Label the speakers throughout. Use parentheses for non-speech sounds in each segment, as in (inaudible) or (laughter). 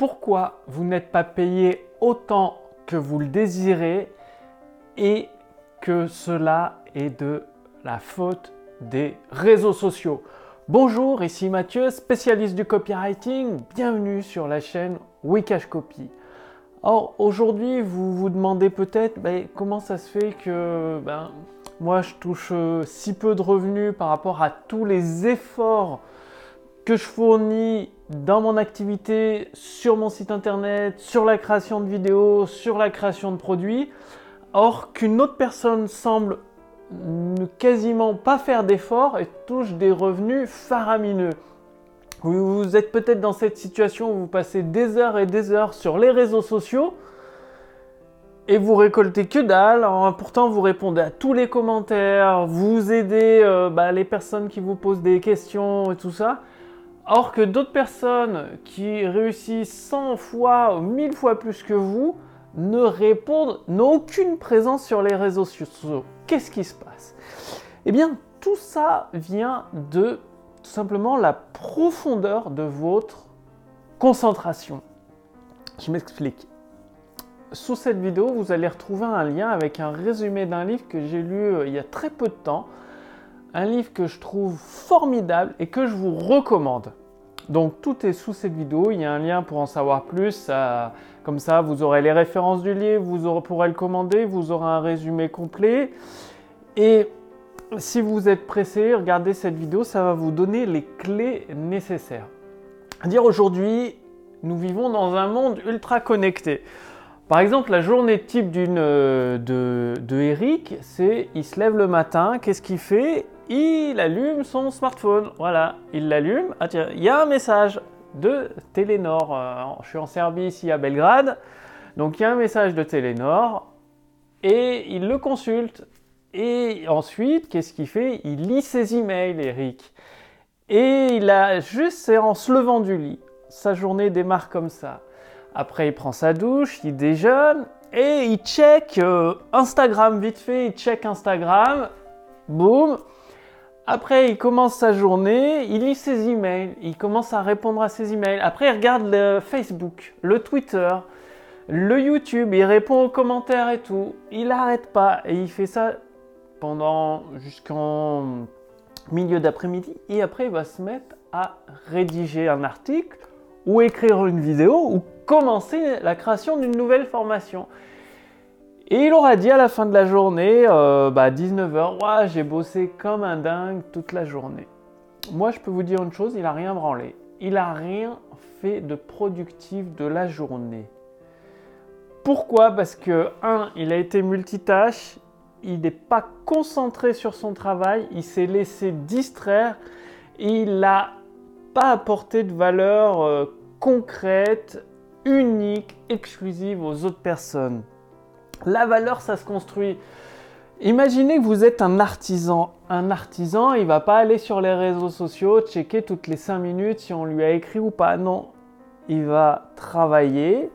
Speaker 1: pourquoi vous n'êtes pas payé autant que vous le désirez et que cela est de la faute des réseaux sociaux. Bonjour, ici Mathieu, spécialiste du copywriting. Bienvenue sur la chaîne Wikash Copy. Or, aujourd'hui, vous vous demandez peut-être ben, comment ça se fait que ben, moi je touche euh, si peu de revenus par rapport à tous les efforts que je fournis dans mon activité, sur mon site internet, sur la création de vidéos, sur la création de produits, or qu'une autre personne semble ne quasiment pas faire d'efforts et touche des revenus faramineux. Vous êtes peut-être dans cette situation où vous passez des heures et des heures sur les réseaux sociaux et vous récoltez que dalle. pourtant, vous répondez à tous les commentaires, vous aidez euh, bah, les personnes qui vous posent des questions et tout ça. Or que d'autres personnes qui réussissent 100 fois ou 1000 fois plus que vous ne répondent, n'ont aucune présence sur les réseaux sociaux. Qu'est-ce qui se passe? Eh bien, tout ça vient de tout simplement la profondeur de votre concentration. Je m'explique. Sous cette vidéo, vous allez retrouver un lien avec un résumé d'un livre que j'ai lu euh, il y a très peu de temps. Un livre que je trouve formidable et que je vous recommande. Donc tout est sous cette vidéo, il y a un lien pour en savoir plus. comme ça, vous aurez les références du livre, vous pourrez le commander, vous aurez un résumé complet. Et si vous êtes pressé, regardez cette vidéo, ça va vous donner les clés nécessaires. dire aujourd'hui, nous vivons dans un monde ultra connecté. Par exemple, la journée type d'une euh, de, de Eric, c'est il se lève le matin, qu'est-ce qu'il fait? Il allume son smartphone. Voilà, il l'allume. Ah il y a un message de Télénor. Euh, je suis en Serbie ici à Belgrade. Donc il y a un message de Télénor et il le consulte. Et ensuite, qu'est-ce qu'il fait? Il lit ses emails, Eric. Et il a juste, c'est en se levant du lit. Sa journée démarre comme ça. Après, il prend sa douche, il déjeune et il check euh, Instagram vite fait. Il check Instagram. Boum. Après, il commence sa journée, il lit ses emails, il commence à répondre à ses emails. Après, il regarde le Facebook, le Twitter, le YouTube, il répond aux commentaires et tout. Il n'arrête pas et il fait ça pendant jusqu'en milieu d'après-midi. Et après, il va se mettre à rédiger un article ou écrire une vidéo ou commencer la création d'une nouvelle formation. Et il aura dit à la fin de la journée, euh, bah 19h, j'ai bossé comme un dingue toute la journée. Moi, je peux vous dire une chose, il n'a rien branlé. Il n'a rien fait de productif de la journée. Pourquoi? Parce que, un, il a été multitâche, il n'est pas concentré sur son travail, il s'est laissé distraire, il n'a pas apporté de valeur euh, concrète, unique, exclusive aux autres personnes. La valeur, ça se construit. Imaginez que vous êtes un artisan. Un artisan, il va pas aller sur les réseaux sociaux, checker toutes les 5 minutes si on lui a écrit ou pas. Non, il va travailler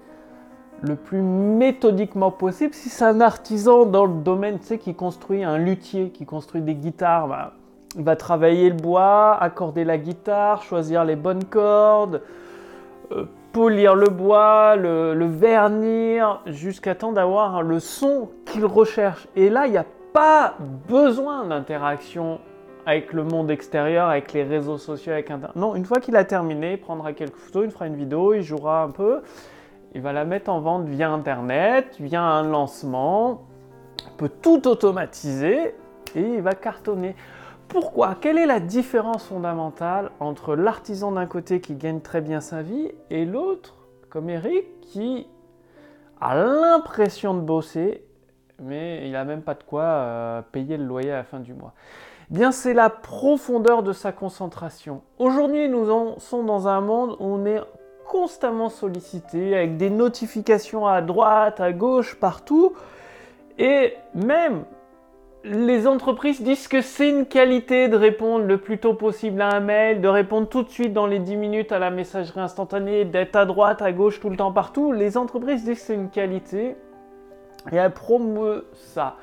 Speaker 1: le plus méthodiquement possible. Si c'est un artisan dans le domaine, tu sais, qui construit un luthier, qui construit des guitares, bah, il va travailler le bois, accorder la guitare, choisir les bonnes cordes, euh, polir le bois, le, vernir, jusqu'à temps d'avoir le son qu'il recherche. Et là, il n'y a pas besoin d'interaction avec le monde extérieur, avec les réseaux sociaux, avec Internet. Non, une fois qu'il a terminé, il prendra quelques photos, il fera une vidéo, il jouera un peu, il va la mettre en vente via Internet, via un lancement, il peut tout automatiser et il va cartonner. Pourquoi? Quelle est la différence fondamentale entre l'artisan d'un côté qui gagne très bien sa vie et l'autre, comme Eric, qui a l'impression de bosser, mais il n'a même pas de quoi euh, payer le loyer à la fin du mois? Eh Bien, c'est la profondeur de sa concentration. Aujourd'hui, nous sommes dans un monde où on est constamment sollicité avec des notifications à droite, à gauche, partout. Et même les entreprises disent que c'est une qualité de répondre le plus tôt possible à un mail, de répondre tout de suite dans les 10 minutes à la messagerie instantanée, d'être à droite, à gauche, tout le temps, partout. Les entreprises disent que c'est une qualité et elles promeuvent ça.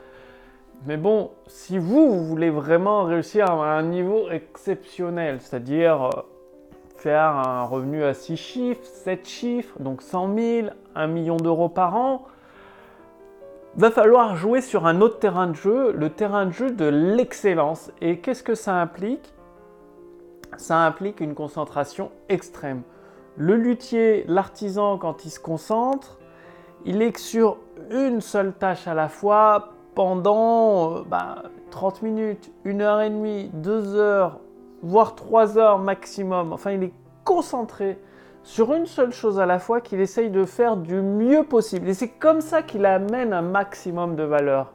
Speaker 1: Mais bon, si vous, vous voulez vraiment réussir à un niveau exceptionnel, c'est-à-dire euh, faire un revenu à 6 chiffres, 7 chiffres, donc 100 000, 1 million d'euros par an, va falloir jouer sur un autre terrain de jeu, le terrain de jeu de l'excellence. Et qu'est-ce que ça implique? Ça implique une concentration extrême. Le luthier, l'artisan, quand il se concentre, il est sur une seule tâche à la fois pendant 30 euh, bah, minutes, 1 heure et demie, 2 heures, voire 3 heures maximum. Enfin, il est concentré sur une seule chose à la fois qu'il essaye de faire du mieux possible. Et c'est comme ça qu'il amène un maximum de valeur.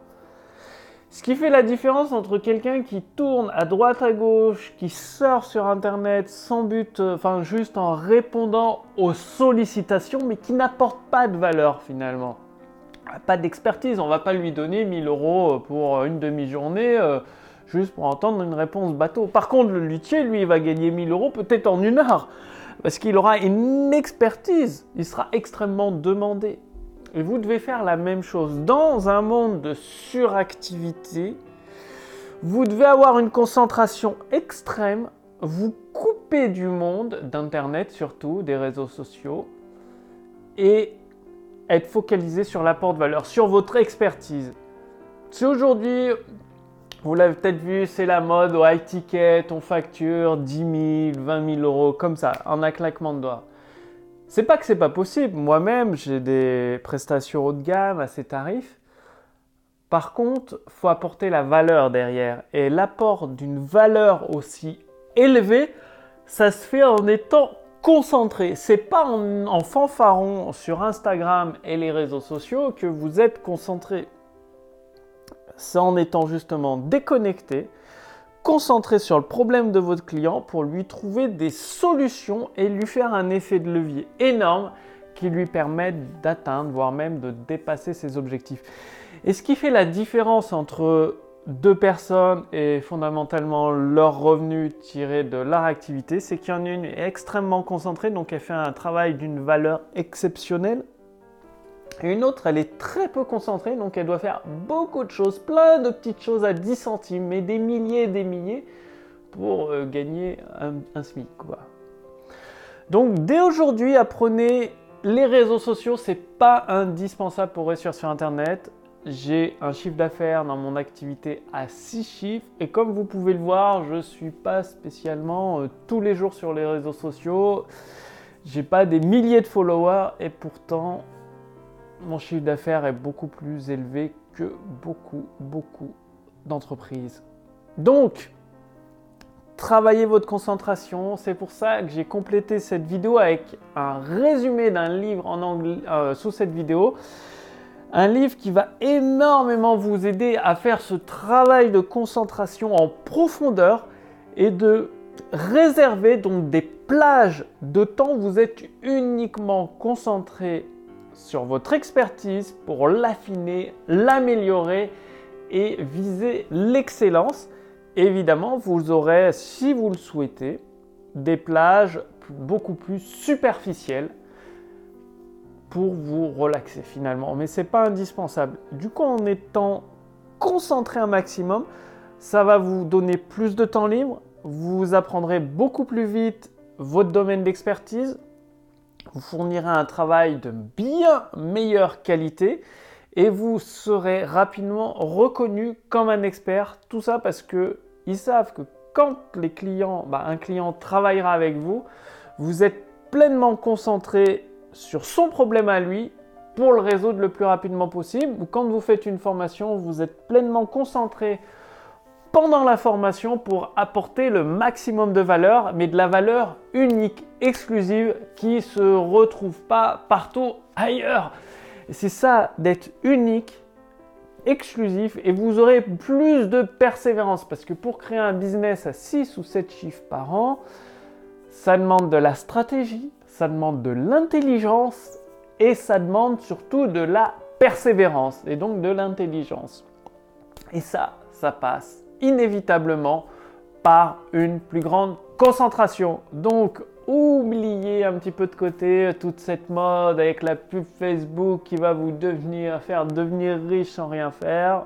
Speaker 1: Ce qui fait la différence entre quelqu'un qui tourne à droite à gauche, qui sort sur Internet sans but, euh, enfin juste en répondant aux sollicitations, mais qui n'apporte pas de valeur finalement. Pas d'expertise, on va pas lui donner 1000 euros pour une demi-journée euh, juste pour entendre une réponse bateau. Par contre, le luthier, lui, il va gagner 1000 euros peut-être en une heure parce qu'il aura une expertise, il sera extrêmement demandé. Et vous devez faire la même chose. Dans un monde de suractivité, vous devez avoir une concentration extrême, vous couper du monde, d'Internet surtout, des réseaux sociaux, et être focalisé sur l'apport de valeur, sur votre expertise. Si aujourd'hui vous l'avez peut-être vu, c'est la mode au high ticket, on facture 10 000, 20 000 euros, comme ça, en un claquement de doigts. C'est pas que c'est pas possible. Moi-même, j'ai des prestations haut de gamme à ces tarifs. Par contre, faut apporter la valeur derrière. Et l'apport d'une valeur aussi élevée, ça se fait en étant concentré. C'est pas en, en fanfaron sur Instagram et les réseaux sociaux que vous êtes concentré c'est en étant justement déconnecté, concentré sur le problème de votre client pour lui trouver des solutions et lui faire un effet de levier énorme qui lui permette d'atteindre, voire même de dépasser ses objectifs. Et ce qui fait la différence entre deux personnes et fondamentalement leur revenu tiré de leur activité, c'est qu'il y en a une extrêmement concentrée, donc elle fait un travail d'une valeur exceptionnelle une autre, elle est très peu concentrée, donc elle doit faire beaucoup de choses, plein de petites choses à 10 centimes, mais des milliers et des milliers pour euh, gagner un, SMIC. Donc dès aujourd'hui, apprenez les réseaux sociaux, c'est pas indispensable pour réussir sur Internet. J'ai un chiffre d'affaires dans mon activité à 6 chiffres et comme vous pouvez le voir, je suis pas spécialement euh, tous les jours sur les réseaux sociaux. J'ai pas des milliers de followers et pourtant mon chiffre d'affaires est beaucoup plus élevé que beaucoup, beaucoup d'entreprises. Donc, travaillez votre concentration. C'est pour ça que j'ai complété cette vidéo avec un résumé d'un livre en anglais euh, sous cette vidéo. Un livre qui va énormément vous aider à faire ce travail de concentration en profondeur et de réserver donc des plages de temps où vous êtes uniquement concentré sur votre expertise pour l'affiner, l'améliorer et viser l'excellence. Évidemment, vous aurez, si vous le souhaitez, des plages beaucoup plus superficielles pour vous relaxer finalement. Mais ce n'est pas indispensable. Du coup, en étant concentré un maximum, ça va vous donner plus de temps libre, vous apprendrez beaucoup plus vite votre domaine d'expertise, vous fournirez un travail de bien meilleure qualité et vous serez rapidement reconnu comme un expert. Tout ça parce que ils savent que quand les clients, bah, un client travaillera avec vous, vous êtes pleinement concentré sur son problème à lui pour le résoudre le plus rapidement possible. Ou quand vous faites une formation, vous êtes pleinement concentré pendant la formation pour apporter le maximum de valeur, mais de la valeur unique, exclusive, qui se retrouve pas partout ailleurs. C'est ça d'être unique, exclusif, et vous aurez plus de persévérance, parce que pour créer un business à 6 ou 7 chiffres par an, ça demande de la stratégie, ça demande de l'intelligence, et ça demande surtout de la persévérance, et donc de l'intelligence. Et ça, ça passe inévitablement par une plus grande concentration. Donc, oubliez un petit peu de côté toute cette mode avec la pub Facebook qui va vous devenir, faire devenir riche sans rien faire.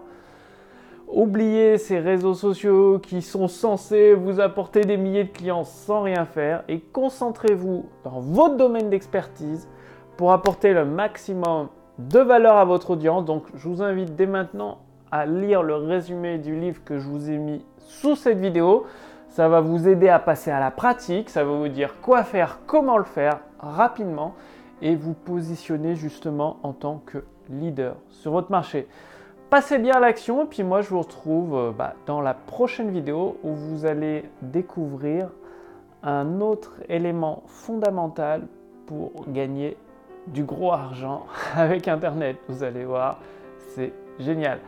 Speaker 1: Oubliez ces réseaux sociaux qui sont censés vous apporter des milliers de clients sans rien faire et concentrez-vous dans votre domaine d'expertise pour apporter le maximum de valeur à votre audience. Donc je vous invite dès maintenant à lire le résumé du livre que je vous ai mis sous cette vidéo. Ça va vous aider à passer à la pratique, ça va vous dire quoi faire, comment le faire rapidement et vous positionner justement en tant que leader sur votre marché. Passez bien à l'action et puis moi je vous retrouve euh, bah, dans la prochaine vidéo où vous allez découvrir un autre élément fondamental pour gagner du gros argent (laughs) avec Internet. Vous allez voir, c'est génial.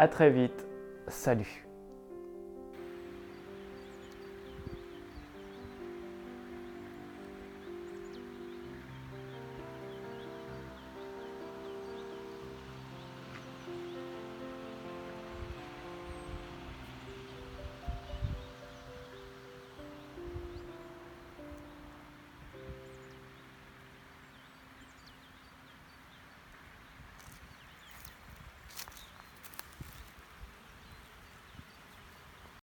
Speaker 1: À très vite. Salut.